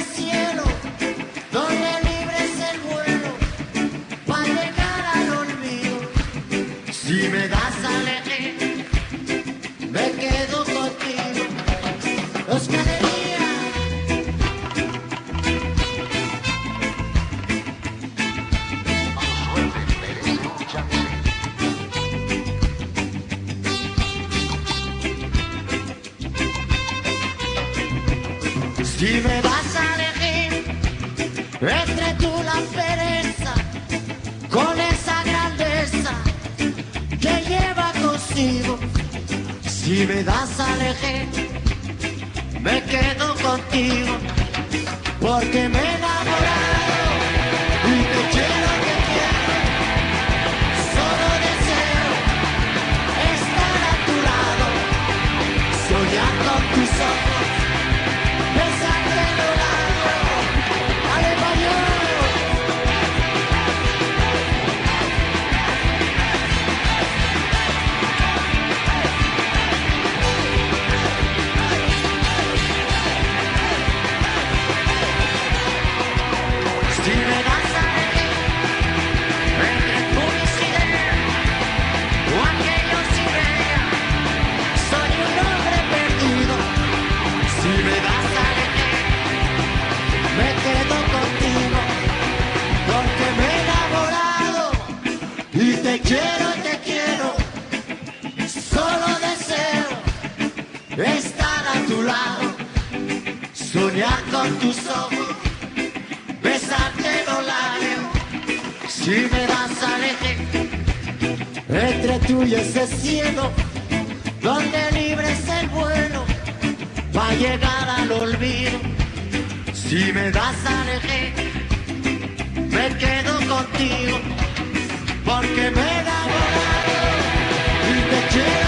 con tus ojos besarte los labios si me das a elegir entre tú y ese cielo donde libre es el vuelo va a llegar al olvido. Si me das a elegir me quedo contigo porque me enamorado y te quiero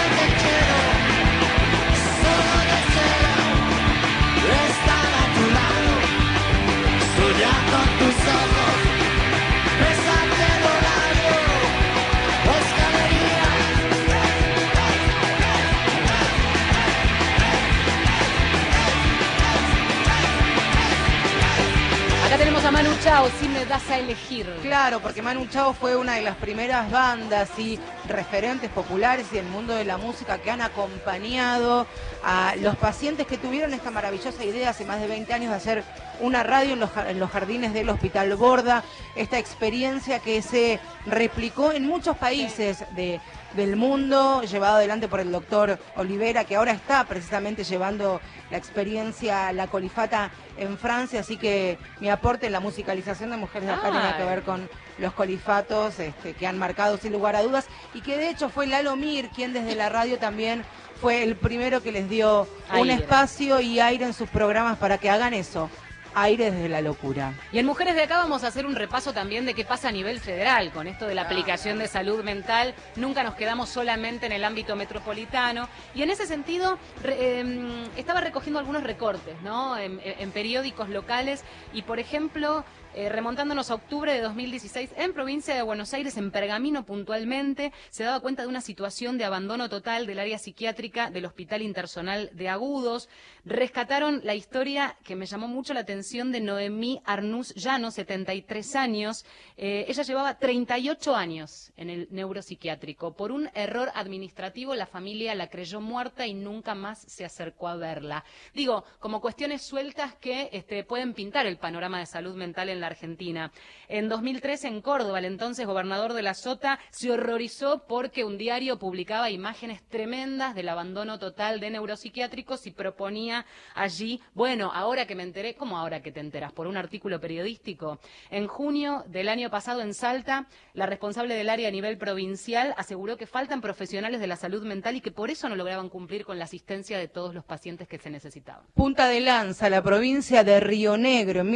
Manu Chao, si me das a elegir. Claro, porque Manu Chao fue una de las primeras bandas y referentes populares y del mundo de la música que han acompañado a los pacientes que tuvieron esta maravillosa idea hace más de 20 años de hacer una radio en los, ja- en los jardines del Hospital Borda, esta experiencia que se replicó en muchos países de, del mundo, llevado adelante por el doctor Olivera, que ahora está precisamente llevando la experiencia, la colifata en Francia, así que mi aporte en la musicalización de Mujeres de Acá tiene que ver con los colifatos este, que han marcado sin lugar a dudas y que de hecho fue Lalo Mir quien desde la radio también fue el primero que les dio un espacio y aire en sus programas para que hagan eso, aire desde la locura. Y en Mujeres de Acá vamos a hacer un repaso también de qué pasa a nivel federal con esto de la aplicación de salud mental. Nunca nos quedamos solamente en el ámbito metropolitano. Y en ese sentido, re- em, estaba recogiendo algunos recortes, ¿no? En, en periódicos locales. Y, por ejemplo, eh, remontándonos a octubre de 2016, en provincia de Buenos Aires, en Pergamino puntualmente, se daba cuenta de una situación de abandono total del área psiquiátrica del Hospital Intersonal de Agudos. Rescataron la historia que me llamó mucho la atención de Noemí Arnús Llano, 73 años. Eh, ella llevaba 38 años en el neuropsiquiátrico. Por un error administrativo, la familia la creyó muerta y nunca más se acercó a verla. Digo, como cuestiones sueltas que este, pueden pintar el panorama de salud mental en la Argentina. En 2003, en Córdoba, el entonces gobernador de la Sota se horrorizó porque un diario publicaba imágenes tremendas del abandono total de neuropsiquiátricos y proponía allí, bueno, ahora que me enteré, ¿cómo ahora que te enteras? Por un artículo periodístico. En junio del año pasado en Salta, la responsable del área a nivel provincial aseguró que faltan profesionales de la salud mental y que por eso no lograban cumplir con la asistencia de todos los pacientes que se necesitaban. Punta de Lanza, la provincia de Río Negro, en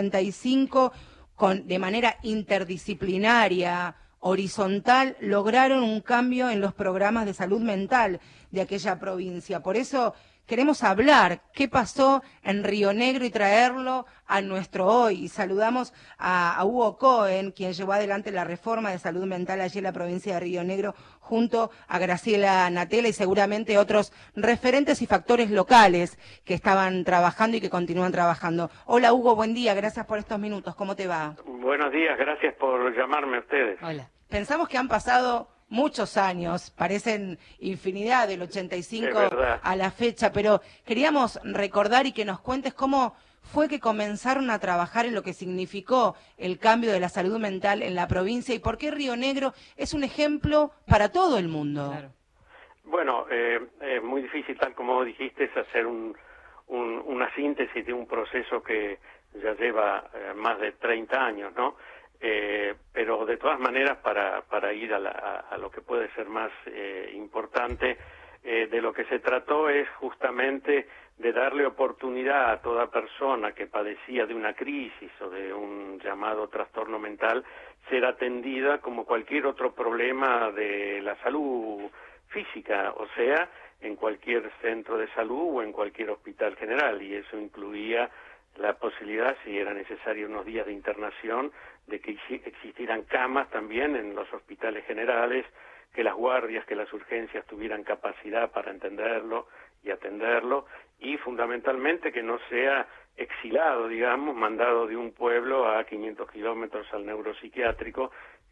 1985, con, de manera interdisciplinaria, horizontal, lograron un cambio en los programas de salud mental de aquella provincia. Por eso queremos hablar qué pasó en Río Negro y traerlo a nuestro hoy. Y saludamos a, a Hugo Cohen, quien llevó adelante la reforma de salud mental allí en la provincia de Río Negro, junto a Graciela Natela y seguramente otros referentes y factores locales que estaban trabajando y que continúan trabajando. Hola Hugo, buen día, gracias por estos minutos. ¿Cómo te va? Buenos días, gracias por llamarme a ustedes. Hola. Pensamos que han pasado muchos años, parecen infinidad del 85 Es verdad. a la fecha, pero queríamos recordar y que nos cuentes cómo fue que comenzaron a trabajar en lo que significó el cambio de la salud mental en la provincia y por qué Río Negro es un ejemplo para todo el mundo. Bueno, eh, es muy difícil, tal como dijiste, es hacer un, un- una síntesis de un proceso que ya lleva eh, más de 30 años, ¿no? Eh, pero de todas maneras, para, para ir a, la- a- a lo que puede ser más eh, importante, eh, de lo que se trató es justamente de darle oportunidad a toda persona que padecía de una crisis o de un llamado trastorno mental ser atendida como cualquier otro problema de la salud física, o sea, en cualquier centro de salud o en cualquier hospital general, y eso incluía la posibilidad, si era necesario unos días de internación, de que exi- existieran camas también en los hospitales generales, que las guardias, que las urgencias tuvieran capacidad para entenderlo y atenderlo, y fundamentalmente que no sea exilado, digamos, mandado de un pueblo a 500 kilómetros al neuropsiquiátrico,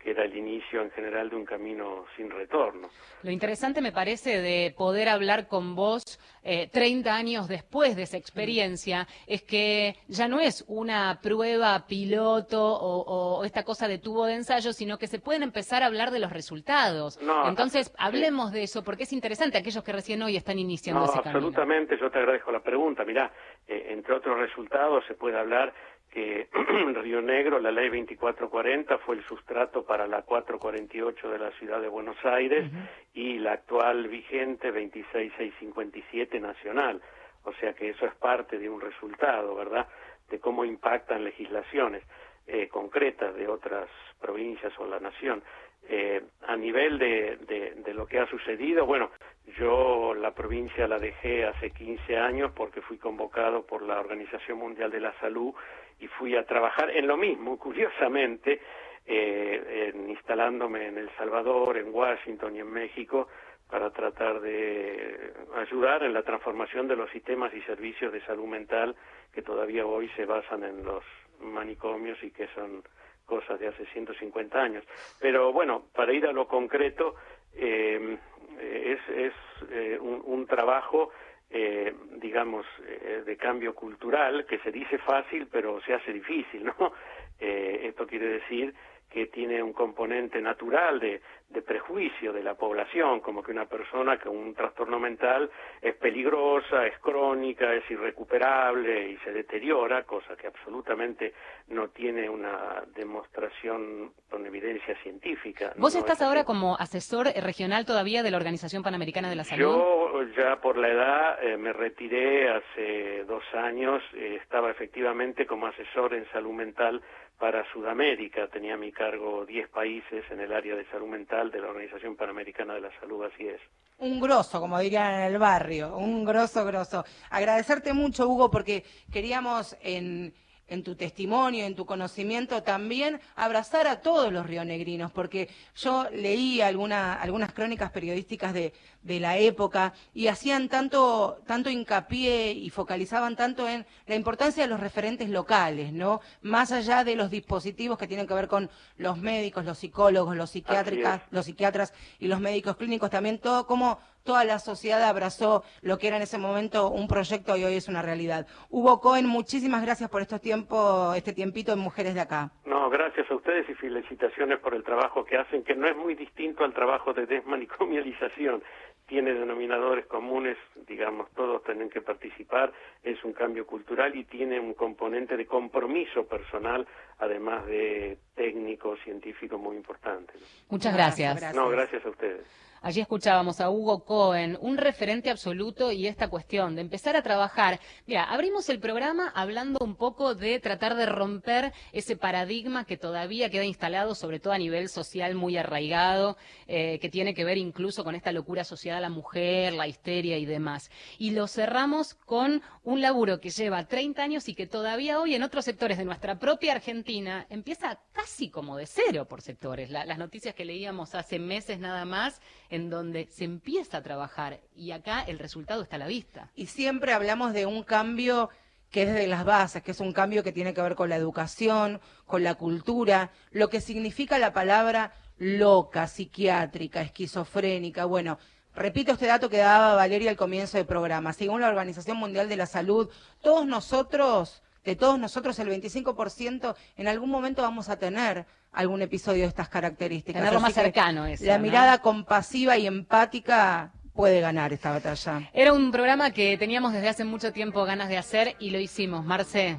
que era el inicio en general de un camino sin retorno. Lo interesante me parece de poder hablar con vos eh, 30 años después de esa experiencia es que ya no es una prueba piloto o, o esta cosa de tubo de ensayo, sino que se pueden empezar a hablar de los resultados. No, Entonces, sí. hablemos de eso porque es interesante aquellos que recién hoy están iniciando No, ese camino. absolutamente, yo te agradezco la pregunta. Mirá, eh, entre otros resultados se puede hablar que (clears throat) Río Negro, la ley 2440, fue el sustrato para la 448 de la ciudad de Buenos Aires y la actual vigente 26657 nacional. O sea que eso es parte de un resultado, ¿verdad? De cómo impactan legislaciones eh, concretas de otras provincias o la nación. Eh, a nivel de, de, de lo que ha sucedido, bueno, yo la provincia la dejé hace 15 años porque fui convocado por la Organización Mundial de la Salud y fui a trabajar en lo mismo, curiosamente, eh, en- instalándome en El Salvador, en Washington y en México para tratar de ayudar en la transformación de los sistemas y servicios de salud mental que todavía hoy se basan en los manicomios y que son cosas de hace 150 años. Pero bueno, para ir a lo concreto, eh, es, es eh, un, un trabajo, eh, digamos, eh, de cambio cultural que se dice fácil, pero se hace difícil, ¿no? (laughs) Eh, esto quiere decir que tiene un componente natural de, de prejuicio de la población, como que una persona con un trastorno mental es peligrosa, es crónica, es irrecuperable y se deteriora, cosa que absolutamente no tiene una demostración con evidencia científica. Vos No estás es ahora como asesor regional todavía de la Organización Panamericana de la Salud. Yo ya por la edad eh, me retiré hace dos años, eh, estaba efectivamente como asesor en salud mental para Sudamérica, tenía a mi cargo 10 países en el área de salud mental de la Organización Panamericana de la Salud, así es. Un grosso, como dirían en el barrio, un grosso, grosso. Agradecerte mucho, Hugo, porque queríamos en, en tu testimonio, en tu conocimiento también abrazar a todos los rionegrinos, porque yo leí alguna, algunas crónicas periodísticas de, de la época y hacían tanto, tanto hincapié y focalizaban tanto en la importancia de los referentes locales, ¿no? Más allá de los dispositivos que tienen que ver con los médicos, los psicólogos, los psiquiátricas, los psiquiatras y los médicos clínicos, también todo cómo toda la sociedad abrazó lo que era en ese momento un proyecto y hoy es una realidad. Hugo Cohen, muchísimas gracias por estos tiempos, este tiempito en Mujeres de Acá. No, gracias a ustedes y felicitaciones por el trabajo que hacen, que no es muy distinto al trabajo de desmanicomialización. Tiene denominadores comunes, digamos, todos tienen que participar, es un cambio cultural y tiene un componente de compromiso personal, además de técnico, científico muy importante. ¿no? Muchas gracias. No, gracias a ustedes. Allí escuchábamos a Hugo Cohen, un referente absoluto y esta cuestión de empezar a trabajar. Mira, abrimos el programa hablando un poco de tratar de romper ese paradigma que todavía queda instalado, sobre todo a nivel social muy arraigado, eh, que tiene que ver incluso con esta locura asociada a la mujer, la histeria y demás. Y lo cerramos con un laburo que lleva 30 años y que todavía hoy en otros sectores de nuestra propia Argentina empieza casi como de cero por sectores. La- las noticias que leíamos hace meses nada más en donde se empieza a trabajar y acá el resultado está a la vista. Y siempre hablamos de un cambio que es desde las bases, que es un cambio que tiene que ver con la educación, con la cultura, lo que significa la palabra loca, psiquiátrica, esquizofrénica. Bueno, repito este dato que daba Valeria al comienzo del programa. Según la Organización Mundial de la Salud, todos nosotros, de todos nosotros, el 25% en algún momento vamos a tener algún episodio de estas características. Tenerlo más cercano eso, La ¿no? mirada compasiva y empática puede ganar esta batalla. Era un programa que teníamos desde hace mucho tiempo ganas de hacer y lo hicimos, Marce.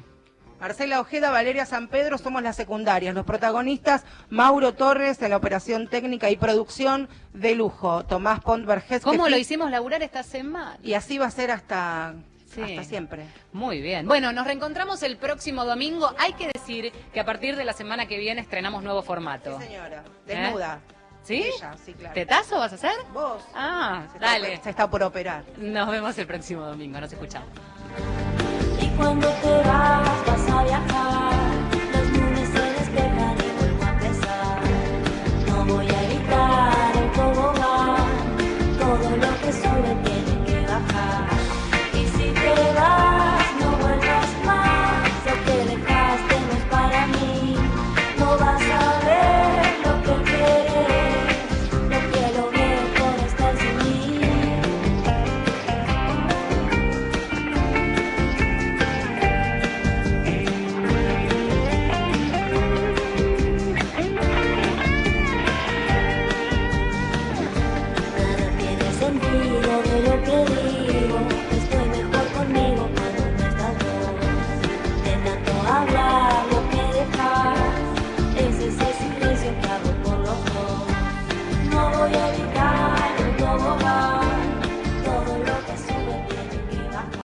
Marcela Ojeda, Valeria San Pedro, somos las secundarias. Los protagonistas, Mauro Torres en la operación técnica y producción de lujo. Tomás Pont Vergés. ¿Cómo que lo hicimos laburar esta semana? Y así va a ser hasta, Sí. Hasta siempre. Muy bien. Bueno, nos reencontramos el próximo domingo. Hay que decir que a partir de la semana que viene estrenamos nuevo formato. Sí, señora. ¿Eh? Desnuda. ¿Sí? Ella, sí ¿Tetazo vas a hacer? Vos. Ah, dale. Está, se está por operar. Nos vemos el próximo domingo, nos escuchamos. Y cuando te vas, vas a viajar. No voy a evitar el tobogán, todo lo que